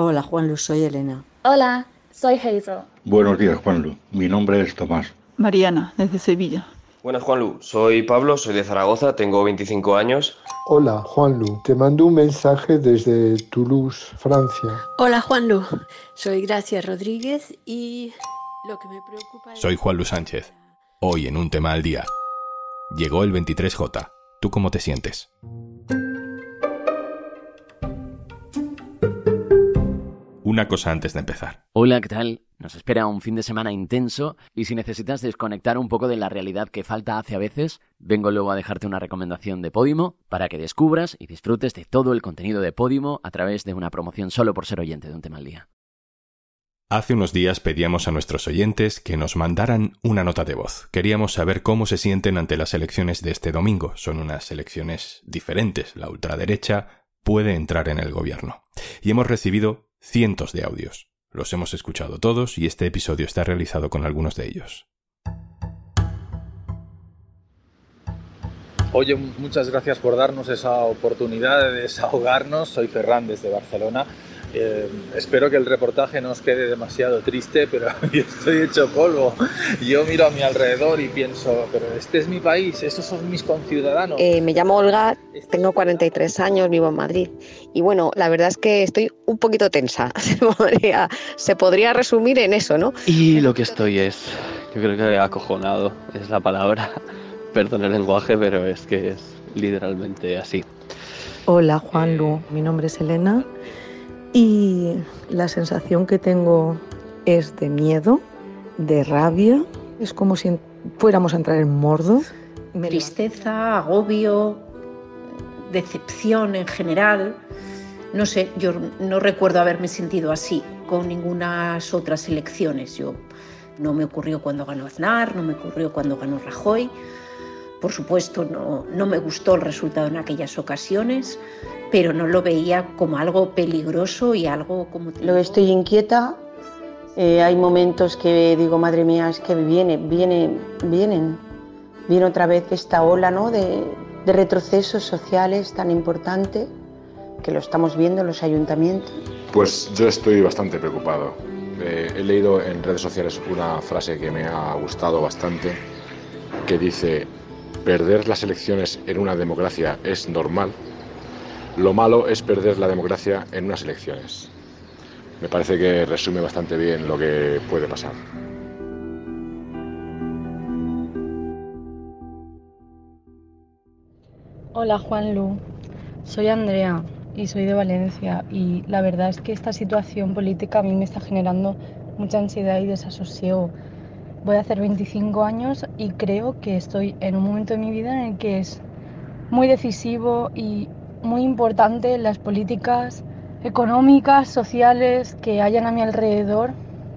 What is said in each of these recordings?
Hola Juanlu, soy Elena. Hola, soy Hazel. Buenos días Juanlu, mi nombre es Tomás. Mariana, desde Sevilla. Buenas Juanlu, soy Pablo, soy de Zaragoza, tengo 25 años. Hola Juanlu, te mando un mensaje desde Toulouse, Francia. Hola Juanlu, soy Gracia Rodríguez y lo que me preocupa es... Soy Juanlu Sánchez. Hoy en un tema al día. Llegó el 23J. ¿Tú cómo te sientes? Una cosa antes de empezar. Hola, ¿qué tal? Nos espera un fin de semana intenso y si necesitas desconectar un poco de la realidad que falta hace a veces, vengo luego a dejarte una recomendación de Podimo para que descubras y disfrutes de todo el contenido de Podimo a través de una promoción solo por ser oyente de un tema al día. Hace unos días pedíamos a nuestros oyentes que nos mandaran una nota de voz. Queríamos saber cómo se sienten ante las elecciones de este domingo. Son unas elecciones diferentes. La ultraderecha puede entrar en el gobierno. Y hemos recibido cientos de audios. Los hemos escuchado todos y este episodio está realizado con algunos de ellos. Oye, muchas gracias por darnos esa oportunidad de desahogarnos. Soy Ferran desde Barcelona. Eh, espero que el reportaje no os quede demasiado triste, pero yo estoy hecho polvo. Yo miro a mi alrededor y pienso, pero este es mi país, estos son mis conciudadanos. Eh, me llamo Olga, tengo 43 años, vivo en Madrid. Y bueno, la verdad es que estoy un poquito tensa. Se podría, se podría resumir en eso, ¿no? Y lo que estoy es, yo creo que acojonado es la palabra. Perdón el lenguaje, pero es que es literalmente así. Hola Juanlu, mi nombre es Elena y la sensación que tengo es de miedo, de rabia, es como si fuéramos a entrar en mordo. Tristeza, agobio, decepción en general. No sé, yo no recuerdo haberme sentido así con ninguna otras elecciones. Yo no me ocurrió cuando ganó Aznar, no me ocurrió cuando ganó Rajoy. Por supuesto, no, no me gustó el resultado en aquellas ocasiones, pero no lo veía como algo peligroso y algo como... Lo estoy inquieta, eh, hay momentos que digo, madre mía, es que viene, viene, vienen, viene otra vez esta ola ¿no? de, de retrocesos sociales tan importante que lo estamos viendo en los ayuntamientos. Pues yo estoy bastante preocupado. Eh, he leído en redes sociales una frase que me ha gustado bastante, que dice, perder las elecciones en una democracia es normal, lo malo es perder la democracia en unas elecciones. Me parece que resume bastante bien lo que puede pasar. Hola Juan Lu, soy Andrea y soy de Valencia y la verdad es que esta situación política a mí me está generando mucha ansiedad y desasosiego. Voy a hacer 25 años y creo que estoy en un momento de mi vida en el que es muy decisivo y muy importante las políticas económicas, sociales que hayan a mi alrededor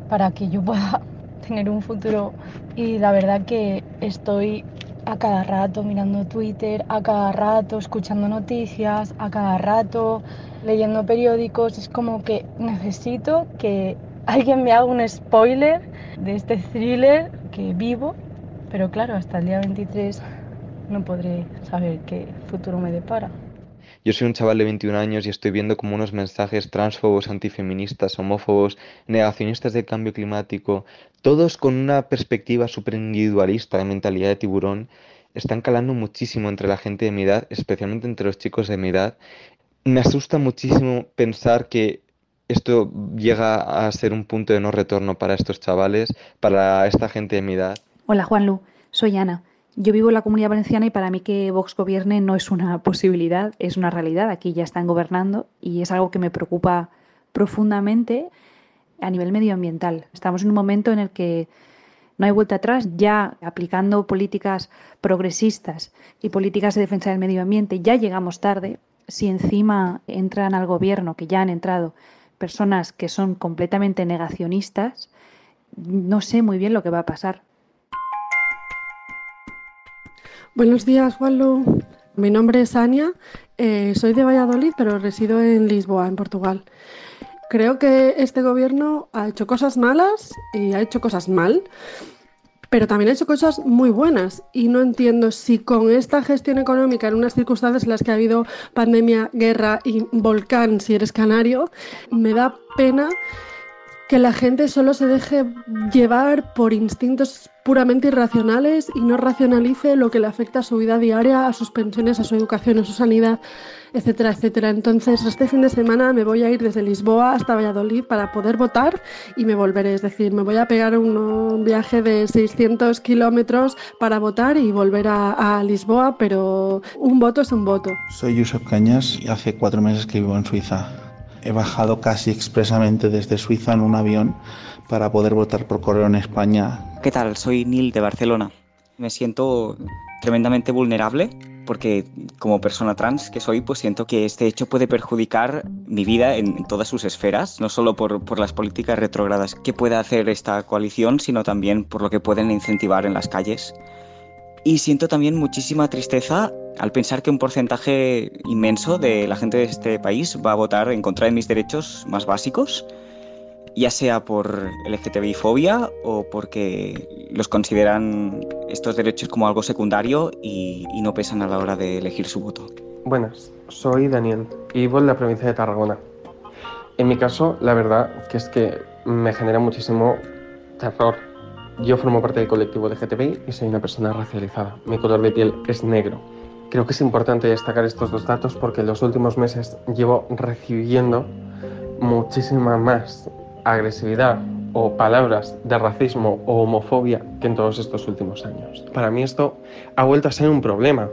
para que yo pueda tener un futuro. Y la verdad que estoy a cada rato mirando Twitter, a cada rato escuchando noticias, a cada rato leyendo periódicos. Es como que necesito que alguien me haga un spoiler de este thriller que vivo. Pero claro, hasta el día 23 no podré saber qué futuro me depara. Yo soy un chaval de 21 años y estoy viendo como unos mensajes transfobos, antifeministas, homófobos, negacionistas del cambio climático, todos con una perspectiva súper individualista de mentalidad de tiburón, están calando muchísimo entre la gente de mi edad, especialmente entre los chicos de mi edad. Me asusta muchísimo pensar que esto llega a ser un punto de no retorno para estos chavales, para esta gente de mi edad. Hola Juanlu, soy Ana. Yo vivo en la comunidad valenciana y para mí que Vox gobierne no es una posibilidad, es una realidad. Aquí ya están gobernando y es algo que me preocupa profundamente a nivel medioambiental. Estamos en un momento en el que no hay vuelta atrás, ya aplicando políticas progresistas y políticas de defensa del medio ambiente, ya llegamos tarde. Si encima entran al gobierno, que ya han entrado personas que son completamente negacionistas, no sé muy bien lo que va a pasar. Buenos días, Juanlu. Mi nombre es Ania, eh, soy de Valladolid, pero resido en Lisboa, en Portugal. Creo que este gobierno ha hecho cosas malas y ha hecho cosas mal. pero también ha hecho cosas muy buenas y no entiendo si con esta gestión económica en unas circunstancias en las que ha habido pandemia, guerra y volcán, si eres canario, me da pena que la gente solo se deje llevar por instintos puramente irracionales y no racionalice lo que le afecta a su vida diaria, a sus pensiones, a su educación, a su sanidad, etcétera, etcétera. Entonces, este fin de semana me voy a ir desde Lisboa hasta Valladolid para poder votar y me volveré. Es decir, me voy a pegar un, viaje de 600 kilómetros para votar y volver a, a, Lisboa, pero un voto es un voto. Soy Josep Cañas y hace cuatro meses que vivo en Suiza. He bajado casi expresamente desde Suiza en un avión para poder votar por correo en España. ¿Qué tal? Soy Neil de Barcelona. Me siento tremendamente vulnerable porque como persona trans que soy, pues siento que este hecho puede perjudicar mi vida en todas sus esferas, no solo por, por las políticas retrógradas que pueda hacer esta coalición, sino también por lo que pueden incentivar en las calles. Y siento también muchísima tristeza al pensar que un porcentaje inmenso de la gente de este país va a votar en contra de mis derechos más básicos, ya sea por LGTBI fobia o porque los consideran estos derechos como algo secundario y, y no pesan a la hora de elegir su voto. Buenas, soy Daniel y vivo en la provincia de Tarragona. En mi caso, la verdad que es que me genera muchísimo terror yo formo parte del colectivo LGTBI y soy una persona racializada. Mi color de piel es negro. Creo que es importante destacar estos dos datos porque en los últimos meses llevo recibiendo muchísima más agresividad o palabras de racismo o homofobia que en todos estos últimos años. Para mí esto ha vuelto a ser un problema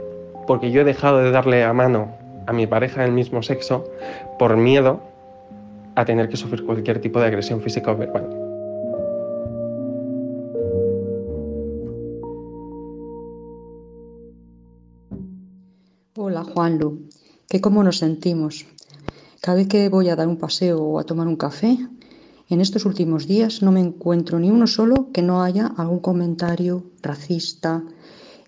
porque yo he dejado de darle a mano a mi pareja del mismo sexo por miedo a tener que sufrir cualquier tipo de agresión física o verbal. Juanlu, que cómo nos sentimos. Cada vez que voy a dar un paseo o a tomar un café, en estos últimos días no me encuentro ni uno solo que no haya algún comentario racista,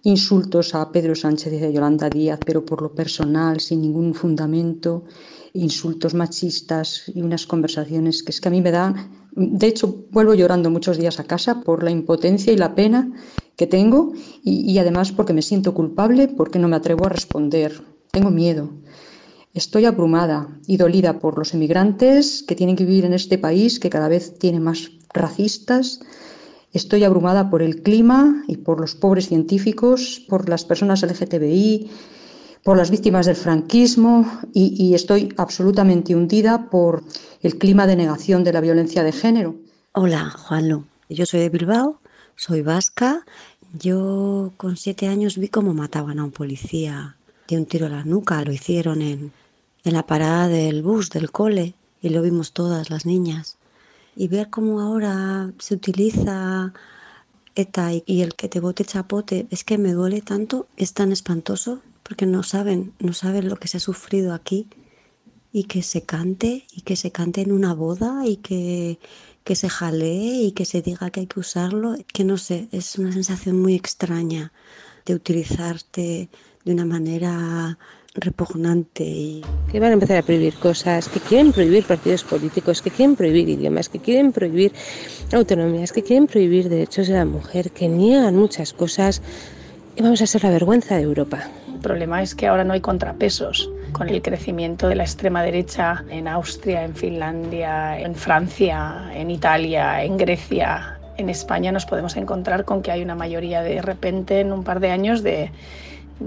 insultos a Pedro Sánchez y a Yolanda Díaz, pero por lo personal, sin ningún fundamento, insultos machistas y unas conversaciones que es que a mí me dan... De hecho, vuelvo llorando muchos días a casa por la impotencia y la pena que tengo y, y además porque me siento culpable, porque no me atrevo a responder. Tengo miedo. Estoy abrumada y dolida por los emigrantes que tienen que vivir en este país que cada vez tiene más racistas. Estoy abrumada por el clima y por los pobres científicos, por las personas LGTBI, por las víctimas del franquismo y, y estoy absolutamente hundida por el clima de negación de la violencia de género. Hola, Juanlo. Yo soy de Bilbao, soy vasca. Yo con siete años vi cómo mataban a un policía de un tiro a la nuca. Lo hicieron en, en la parada del bus del cole y lo vimos todas las niñas. Y ver cómo ahora se utiliza ETA y, el que te bote chapote, es que me duele tanto, es tan espantoso, porque no saben, no saben lo que se ha sufrido aquí y que se cante y que se cante en una boda y que, que se jalee y que se diga que hay que usarlo, que no sé, es una sensación muy extraña de utilizarte de una manera repugnante y que van a empezar a prohibir cosas, que quieren prohibir partidos políticos, que quieren prohibir idiomas, que quieren prohibir autonomías, que quieren prohibir derechos de la mujer, que niegan muchas cosas y vamos a ser la vergüenza de Europa. El problema es que ahora no hay contrapesos con el crecimiento de la extrema derecha en Austria, en Finlandia, en Francia, en Italia, en Grecia. En España nos podemos encontrar con que hay una mayoría de repente en un par de años de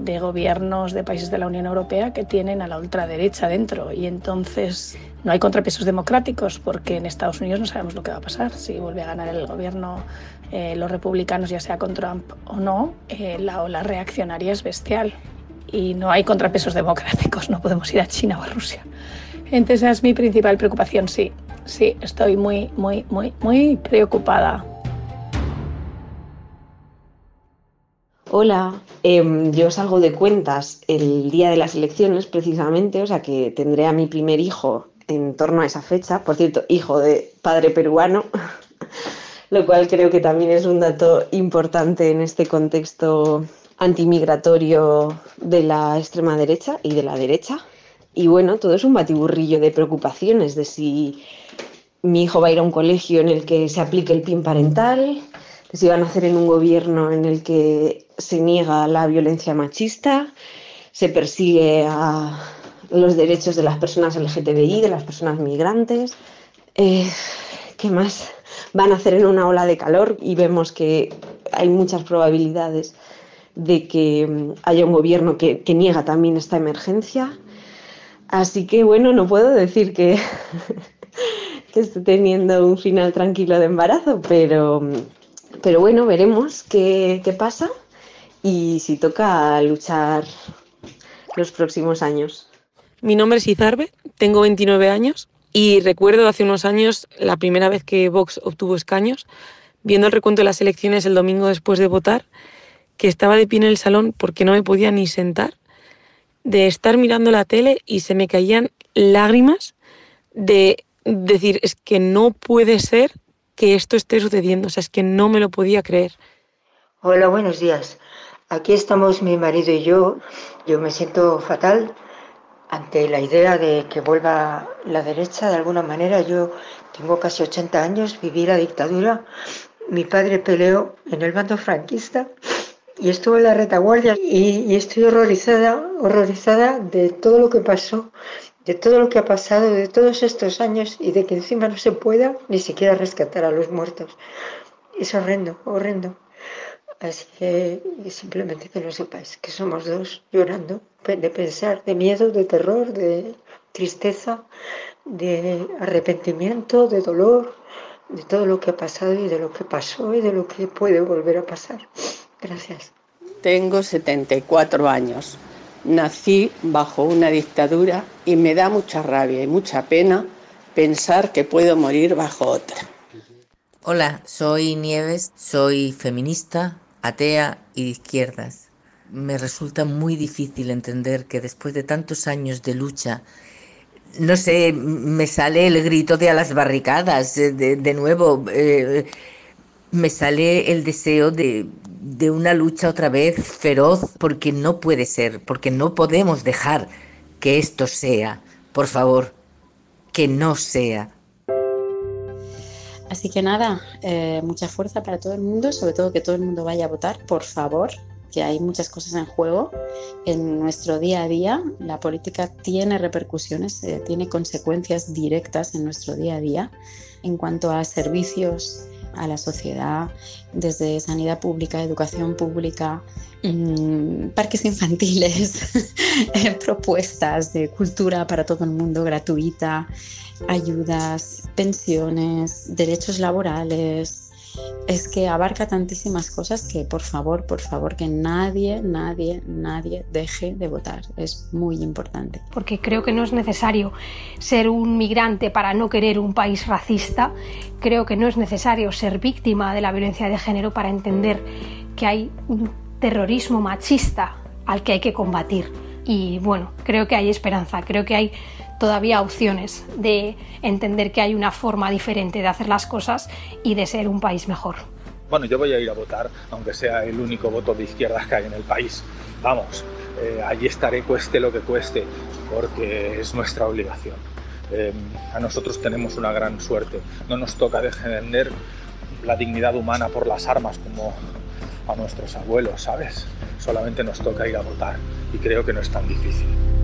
de gobiernos de países de la Unión Europea que tienen a la ultraderecha dentro y entonces no hay contrapesos democráticos porque en Estados Unidos no sabemos lo que va a pasar. Si vuelve a ganar el gobierno eh, los republicanos, ya sea con Trump o no, eh, la ola reaccionaria es bestial y no hay contrapesos democráticos, no podemos ir a China o a Rusia. Entonces esa es mi principal preocupación, sí, sí, estoy muy, muy, muy, muy preocupada Hola, eh, yo salgo de cuentas. El día de las elecciones precisamente, o sea que tendré a mi primer hijo en torno a esa fecha, por cierto, hijo de padre peruano, lo cual creo que también es un dato importante en este contexto antimigratorio de la extrema derecha y de la derecha. Y bueno, todo es un batiburrillo de preocupaciones de si mi hijo va a ir a un colegio en el que se aplique el PIN parental, que se iban a hacer en un gobierno en el que se niega la violencia machista, se persigue a los derechos de las personas LGTBI, de las personas migrantes. Eh, ¿Qué más? Van a hacer en una ola de calor y vemos que hay muchas probabilidades de que mm, haya un gobierno que, niega también esta emergencia. Así que bueno, no puedo decir que, que esté teniendo un final tranquilo de embarazo, pero, pero bueno, veremos qué, qué pasa y si toca luchar los próximos años. Mi nombre es Izarbe, tengo 29 años y recuerdo hace unos años la primera vez que Vox obtuvo escaños, viendo el recuento de las elecciones el domingo después de votar, que estaba de pie en el salón porque no me podía ni sentar, de estar mirando la tele y se me caían lágrimas de decir, es que no puede ser que esto esté sucediendo, o sea, es que no me lo podía creer. Hola, buenos días. Aquí estamos mi marido y yo. Yo me siento fatal ante la idea de que vuelva la derecha de alguna manera. Yo tengo casi 80 años, viví la dictadura. Mi padre peleó en el bando franquista y estuvo en la retaguardia y, y, estoy horrorizada, horrorizada de todo lo que pasó, de todo lo que ha pasado, de todos estos años y de que encima no se pueda ni siquiera rescatar a los muertos. Es horrendo, horrendo. Así que simplemente que lo sepáis, que somos dos llorando de pensar, de miedo, de terror, de tristeza, de arrepentimiento, de dolor, de todo lo que ha pasado y de lo que pasó y de lo que puede volver a pasar. Gracias. Tengo 74 años. Nací bajo una dictadura y me da mucha rabia y mucha pena pensar que puedo morir bajo otra. Hola, soy Nieves, soy feminista, atea y de izquierdas. Me resulta muy difícil entender que después de tantos años de lucha, no sé, me sale el grito de a las barricadas, de, de nuevo, eh, me sale el deseo de, de una lucha otra vez feroz, porque no puede ser, porque no podemos dejar que esto sea, por favor, que no sea. Así que nada, eh, mucha fuerza para todo el mundo, sobre todo que todo el mundo vaya a votar, por favor, que hay muchas cosas en juego en nuestro día a día. La política tiene repercusiones, eh, tiene consecuencias directas en nuestro día a día en cuanto a servicios a la sociedad, desde sanidad pública, educación pública, mmm, parques infantiles, propuestas de cultura para todo el mundo gratuita, ayudas, pensiones, derechos laborales. Es que abarca tantísimas cosas que por favor, por favor, que nadie, nadie, nadie deje de votar. Es muy importante. Porque creo que no es necesario ser un migrante para no querer un país racista. Creo que no es necesario ser víctima de la violencia de género para entender que hay un terrorismo machista al que hay que combatir. Y bueno, creo que hay esperanza, creo que hay todavía opciones de entender que hay una forma diferente de hacer las cosas y de ser un país mejor. Bueno, yo voy a ir a votar, aunque sea el único voto de izquierdas que hay en el país. Vamos, eh, allí estaré cueste lo que cueste, porque es nuestra obligación. Eh, a nosotros tenemos una gran suerte. No nos toca defender la dignidad humana por las armas como a nuestros abuelos, ¿sabes? Solamente nos toca ir a votar y creo que no es tan difícil.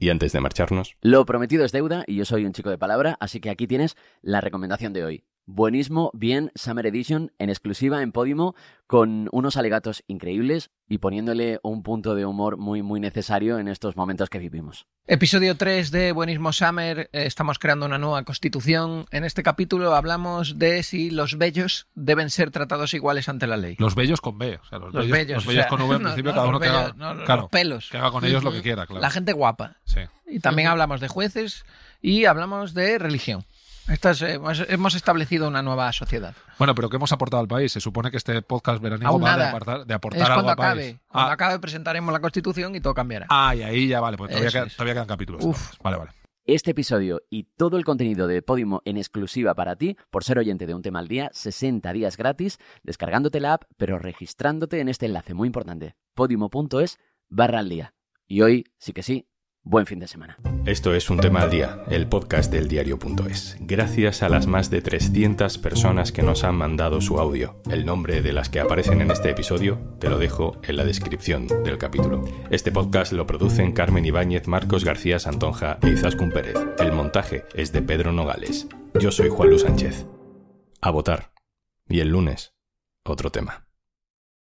Y antes de marcharnos, Lo prometido es deuda y yo soy un chico de palabra, así que aquí tienes la recomendación de hoy. Buenismo, bien, Summer Edition, en exclusiva en Podimo, con unos alegatos increíbles y poniéndole un punto de humor muy, muy necesario en estos momentos que vivimos. Episodio 3 de Buenismo Summer, eh, estamos creando una nueva constitución. En este capítulo hablamos de si los bellos deben ser tratados iguales ante la ley. Los bellos con B, o sea, los, Los bellos, bellos, los o bellos sea, con V, en no, principio no, cada uno que haga, bellos, no, los pelos. que haga con ellos lo que quiera, claro. La gente guapa. Sí. Y también hablamos de jueces y hablamos de religión. Estas, eh, hemos, hemos establecido una nueva sociedad. Bueno, pero ¿qué hemos aportado al país? Se supone que este podcast veraniego Aún va de nada. de es aportar algo cuando al país. acabe. Cuando Ah, acabe presentaremos la constitución y todo cambiará. ah, y ahí ya vale, pues todavía, Eso queda- es. todavía quedan capítulos. Uf. entonces. Vale, vale. Este episodio y todo el contenido de Podimo en exclusiva para ti, por ser oyente de un tema al día, 60 días gratis, descargándote la app, pero registrándote en este enlace muy importante, podimo.es barra al día. Y hoy, sí que sí, Buen fin de semana. Esto es Un Tema al Día, el podcast del diario.es. Gracias a las más de 300 personas que nos han mandado su audio. El nombre de las que aparecen en este episodio te lo dejo en la descripción del capítulo. Este podcast lo producen Carmen Ibáñez, Marcos García Santonja e Izaskun Pérez. El montaje es de Pedro Nogales. Yo soy Juan Luis Sánchez. A votar. Y el lunes, otro tema.